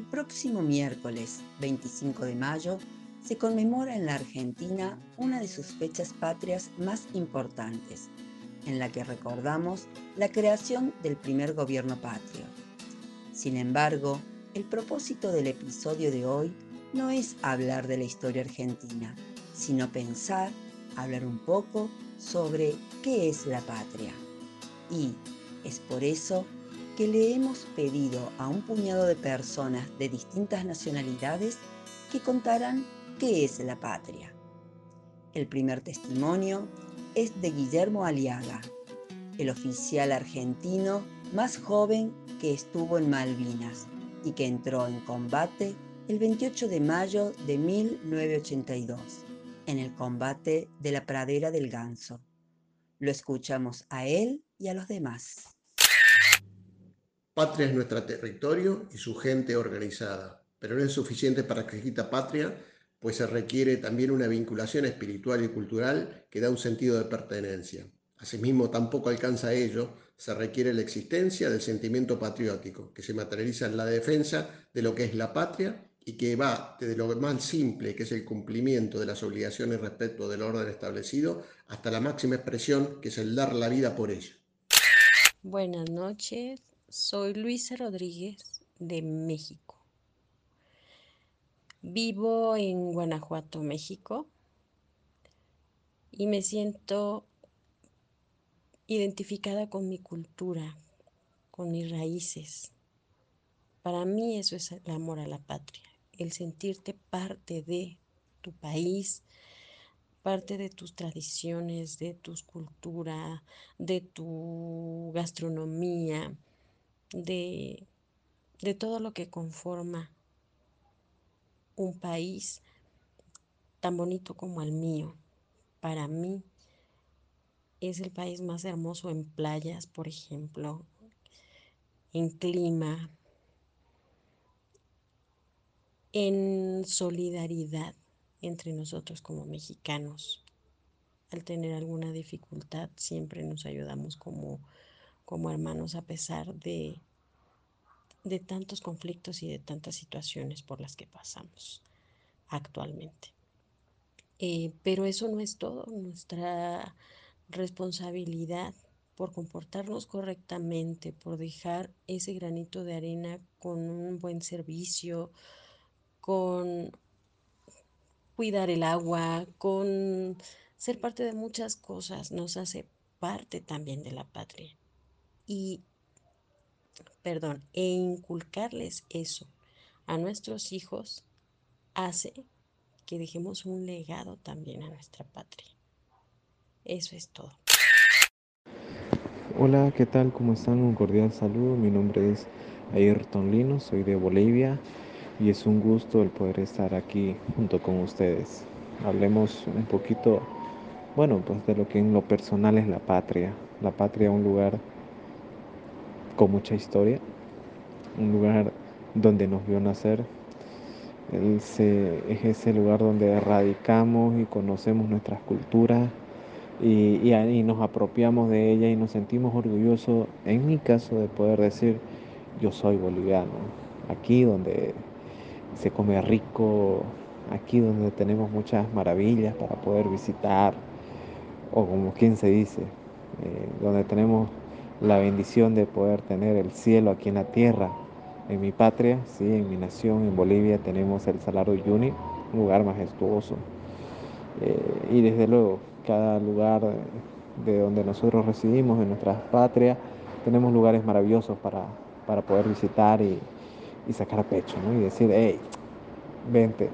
próximo miércoles 25 de mayo se conmemora en la Argentina una de sus fechas patrias más importantes, en la que recordamos la creación del primer gobierno patrio. Sin embargo, el propósito del episodio de hoy no es hablar de la historia argentina, sino pensar, hablar un poco sobre qué es la patria. Y es por eso que le hemos pedido a un puñado de personas de distintas nacionalidades que contaran qué es la patria. El primer testimonio es de Guillermo Aliaga, el oficial argentino más joven que estuvo en Malvinas y que entró en combate el 28 de mayo de 1982, en el combate de la pradera del Ganso. Lo escuchamos a él y a los demás. Patria es nuestro territorio y su gente organizada, pero no es suficiente para que exista patria, pues se requiere también una vinculación espiritual y cultural que da un sentido de pertenencia. Asimismo, tampoco alcanza ello, se requiere la existencia del sentimiento patriótico, que se materializa en la defensa de lo que es la patria y que va desde lo más simple, que es el cumplimiento de las obligaciones respecto del orden establecido, hasta la máxima expresión, que es el dar la vida por ella. Buenas noches, soy Luisa Rodríguez de México. Vivo en Guanajuato, México, y me siento identificada con mi cultura, con mis raíces. Para mí eso es el amor a la patria el sentirte parte de tu país, parte de tus tradiciones, de tu cultura, de tu gastronomía, de, de todo lo que conforma un país tan bonito como el mío. Para mí es el país más hermoso en playas, por ejemplo, en clima, en solidaridad entre nosotros como mexicanos. Al tener alguna dificultad siempre nos ayudamos como, como hermanos a pesar de, de tantos conflictos y de tantas situaciones por las que pasamos actualmente. Eh, pero eso no es todo, nuestra responsabilidad por comportarnos correctamente, por dejar ese granito de arena con un buen servicio, con cuidar el agua, con ser parte de muchas cosas, nos hace parte también de la patria. Y, perdón, e inculcarles eso a nuestros hijos hace que dejemos un legado también a nuestra patria. Eso es todo. Hola, ¿qué tal? ¿Cómo están? Un cordial saludo. Mi nombre es Ayrton Lino, soy de Bolivia y es un gusto el poder estar aquí junto con ustedes. Hablemos un poquito, bueno, pues de lo que en lo personal es la patria. La patria es un lugar con mucha historia, un lugar donde nos vio nacer. es ese lugar donde radicamos y conocemos nuestras culturas y, nos apropiamos de ella y nos sentimos orgullosos, en mi caso, de poder decir, yo soy boliviano. Aquí donde se come rico, aquí donde tenemos muchas maravillas para poder visitar, o como quien se dice, eh, donde tenemos la bendición de poder tener el cielo aquí en la tierra. En mi patria, sí, en mi nación, en Bolivia, tenemos el Salar de un lugar majestuoso. Eh, y desde luego, cada lugar de donde nosotros residimos, en nuestra patria, tenemos lugares maravillosos para, para poder visitar y, y sacar pecho, ¿no? Y decir, hey, vente,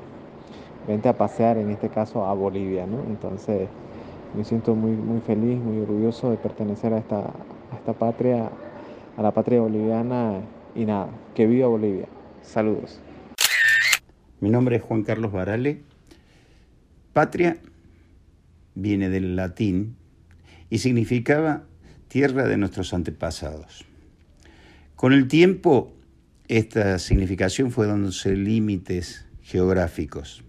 vente a pasear, en este caso a Bolivia, ¿no? Entonces me siento muy, muy feliz, muy orgulloso de pertenecer a esta, a esta patria, a la patria boliviana y nada, que viva Bolivia. Saludos. Mi nombre es Juan Carlos Barale. Patria viene del latín y significaba tierra de nuestros antepasados. Con el tiempo esta significación fue dándose límites geográficos.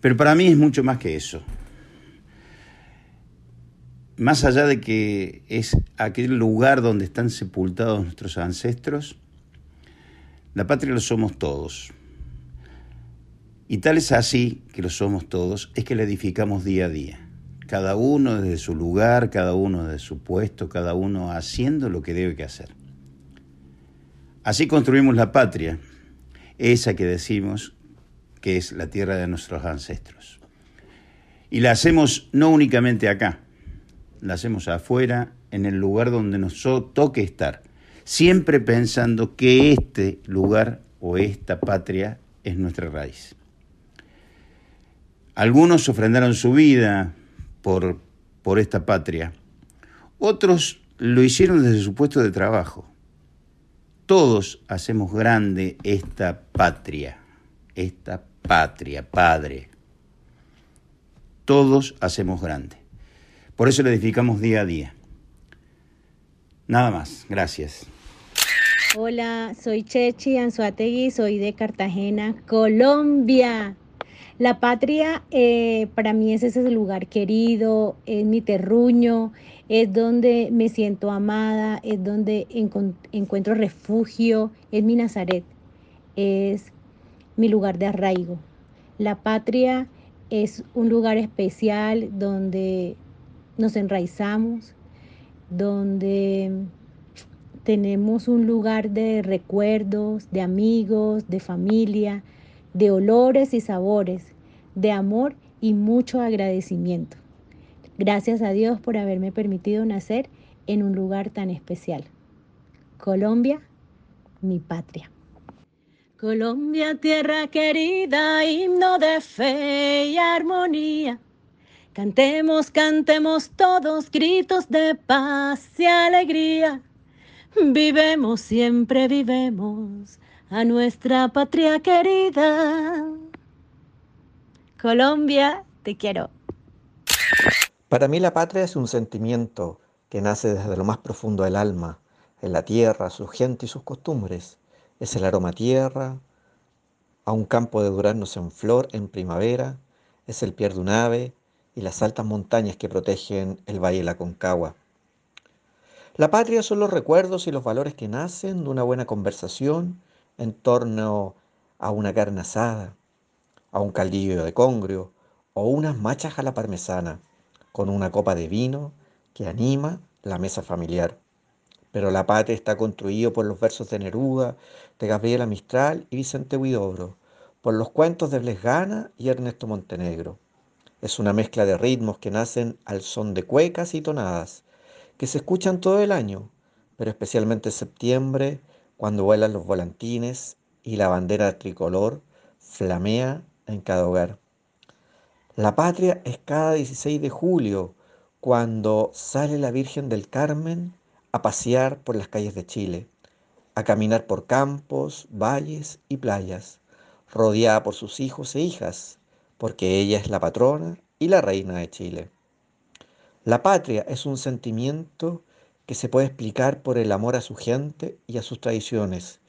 Pero para mí es mucho más que eso. Más allá de que es aquel lugar donde están sepultados nuestros ancestros, La patria lo somos todos. Y tal es así que lo somos todos, es que la edificamos día a día. Cada uno desde su lugar, cada uno desde su puesto, cada uno haciendo lo que debe que hacer. Así construimos la patria, esa que decimos que es la tierra de nuestros ancestros. Y la hacemos no únicamente acá, la hacemos afuera, en el lugar donde nos toque estar, siempre pensando que este lugar o esta patria es nuestra raíz. Algunos ofrendaron su vida por, por esta patria, otros lo hicieron desde su puesto de trabajo. Todos hacemos grande esta patria, esta patria, padre. Todos hacemos grande. Por eso la edificamos día a día. Nada más, gracias. Hola, soy Chechi Anzuategui, soy de Cartagena, Colombia. La patria eh, para mí es ese lugar querido, es mi terruño, es donde me siento amada, es donde encuentro refugio, es mi Nazaret, es mi lugar de arraigo. La patria es un lugar especial donde nos enraizamos, donde tenemos un lugar de recuerdos, de amigos, de familia, de olores y sabores, de amor y mucho agradecimiento. Gracias a Dios por haberme permitido nacer en un lugar tan especial. Colombia, mi patria. Colombia, tierra querida, himno de fe y armonía. Cantemos, cantemos todos gritos de paz y alegría. Vivemos, siempre vivemos a nuestra patria querida. Colombia, te quiero. Para mí la patria es un sentimiento que nace desde lo más profundo del alma, en la tierra, su gente y sus costumbres. Es el aroma tierra, a un campo de duraznos en flor en primavera, es el pier de un ave y las altas montañas que protegen el valle de la Concagua. La patria son los recuerdos y los valores que nacen de una buena conversación en torno a una carne asada, a un caldillo de congrio o unas machas a la parmesana con una copa de vino que anima la mesa familiar. Pero la patria está construido por los versos de Neruda, de Gabriela Mistral y Vicente Huidobro, por los cuentos de Blesgana y Ernesto Montenegro. Es una mezcla de ritmos que nacen al son de cuecas y tonadas, que se escuchan todo el año, pero especialmente en septiembre, cuando vuelan los volantines y la bandera tricolor flamea en cada hogar. La patria es cada 16 de julio, cuando sale la Virgen del Carmen a pasear por las calles de Chile, a caminar por campos, valles y playas, rodeada por sus hijos e hijas, porque ella es la patrona y la reina de Chile. La patria es un sentimiento que se puede explicar por el amor a su gente y a sus tradiciones,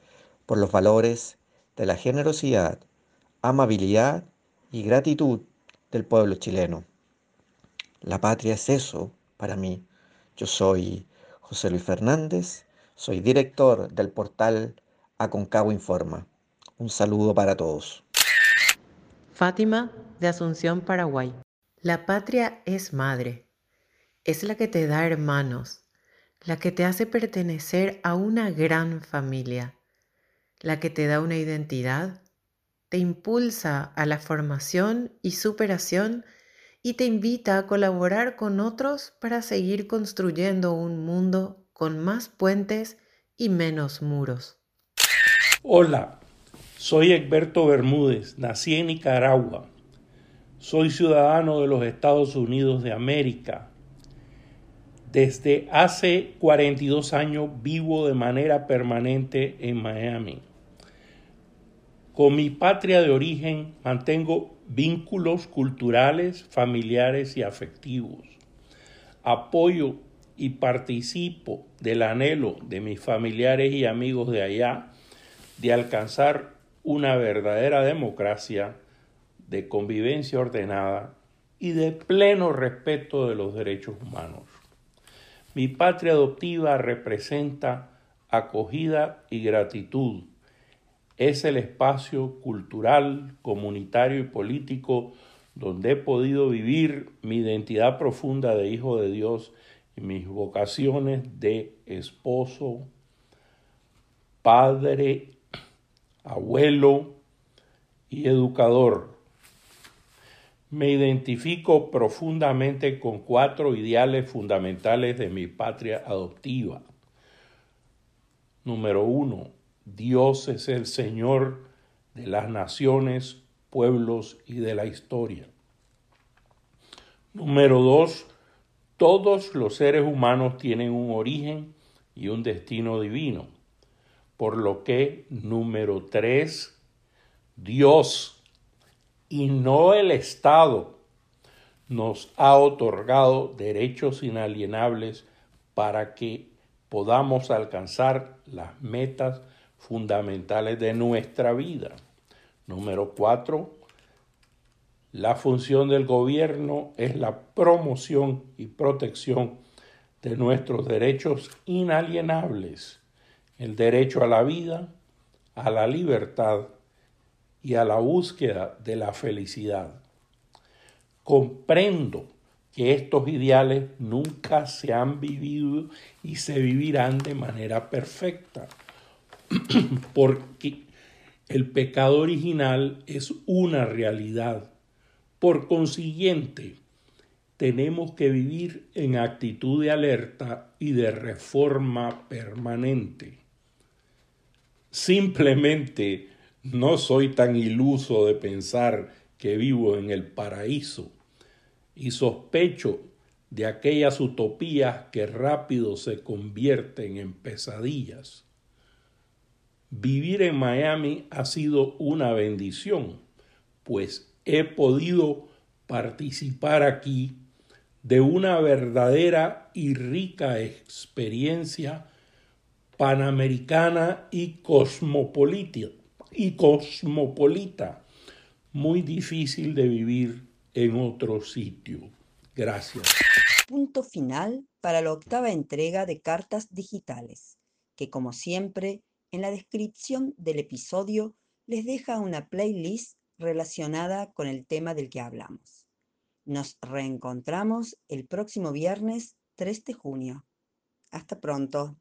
por los valores de la generosidad, amabilidad y gratitud del pueblo chileno. La patria es eso para mí. Yo soy José Luis Fernández, soy director del portal Aconcagua Informa. Un saludo para todos. Fátima de Asunción, Paraguay. La patria es madre. Es la que te da hermanos, la que te hace pertenecer a una gran familia, la que te da una identidad te impulsa a la formación y superación y te invita a colaborar con otros para seguir construyendo un mundo con más puentes y menos muros. Hola, soy Egberto Bermúdez, nací en Nicaragua. Soy ciudadano de los Estados Unidos de América. Desde hace 42 años vivo de manera permanente en Miami. Con mi patria de origen mantengo vínculos culturales, familiares y afectivos. Apoyo y participo del anhelo de mis familiares y amigos de allá de alcanzar una verdadera democracia de convivencia ordenada y de pleno respeto de los derechos humanos. Mi patria adoptiva representa acogida y gratitud es el espacio cultural, comunitario y político donde he podido vivir mi identidad profunda de hijo de Dios y mis vocaciones de esposo, padre, abuelo y educador. Me identifico profundamente con cuatro ideales fundamentales de mi patria adoptiva. Número uno, Dios es el Señor de las naciones, pueblos y de la historia. Número dos, todos los seres humanos tienen un origen y un destino divino. Por lo que, número tres, Dios y no el Estado nos ha otorgado derechos inalienables para que podamos alcanzar las metas fundamentales de nuestra vida. Número cuatro, la función del gobierno es la promoción y protección de nuestros derechos inalienables, el derecho a la vida, a la libertad y a la búsqueda de la felicidad. Comprendo que estos ideales nunca se han vivido y se vivirán de manera perfecta porque el pecado original es una realidad. Por consiguiente, tenemos que vivir en actitud de alerta y de reforma permanente. Simplemente no soy tan iluso de pensar que vivo en el paraíso y sospecho de aquellas utopías que rápido se convierten en pesadillas. Vivir en Miami ha sido una bendición, pues he podido participar aquí de una verdadera y rica experiencia panamericana y cosmopolita, y cosmopolita, muy difícil de vivir en otro sitio. Gracias. Punto final para la octava entrega de Cartas Digitales, que como siempre en la descripción del episodio les deja una playlist relacionada con el tema del que hablamos. Nos reencontramos el próximo viernes 3 de junio. Hasta pronto.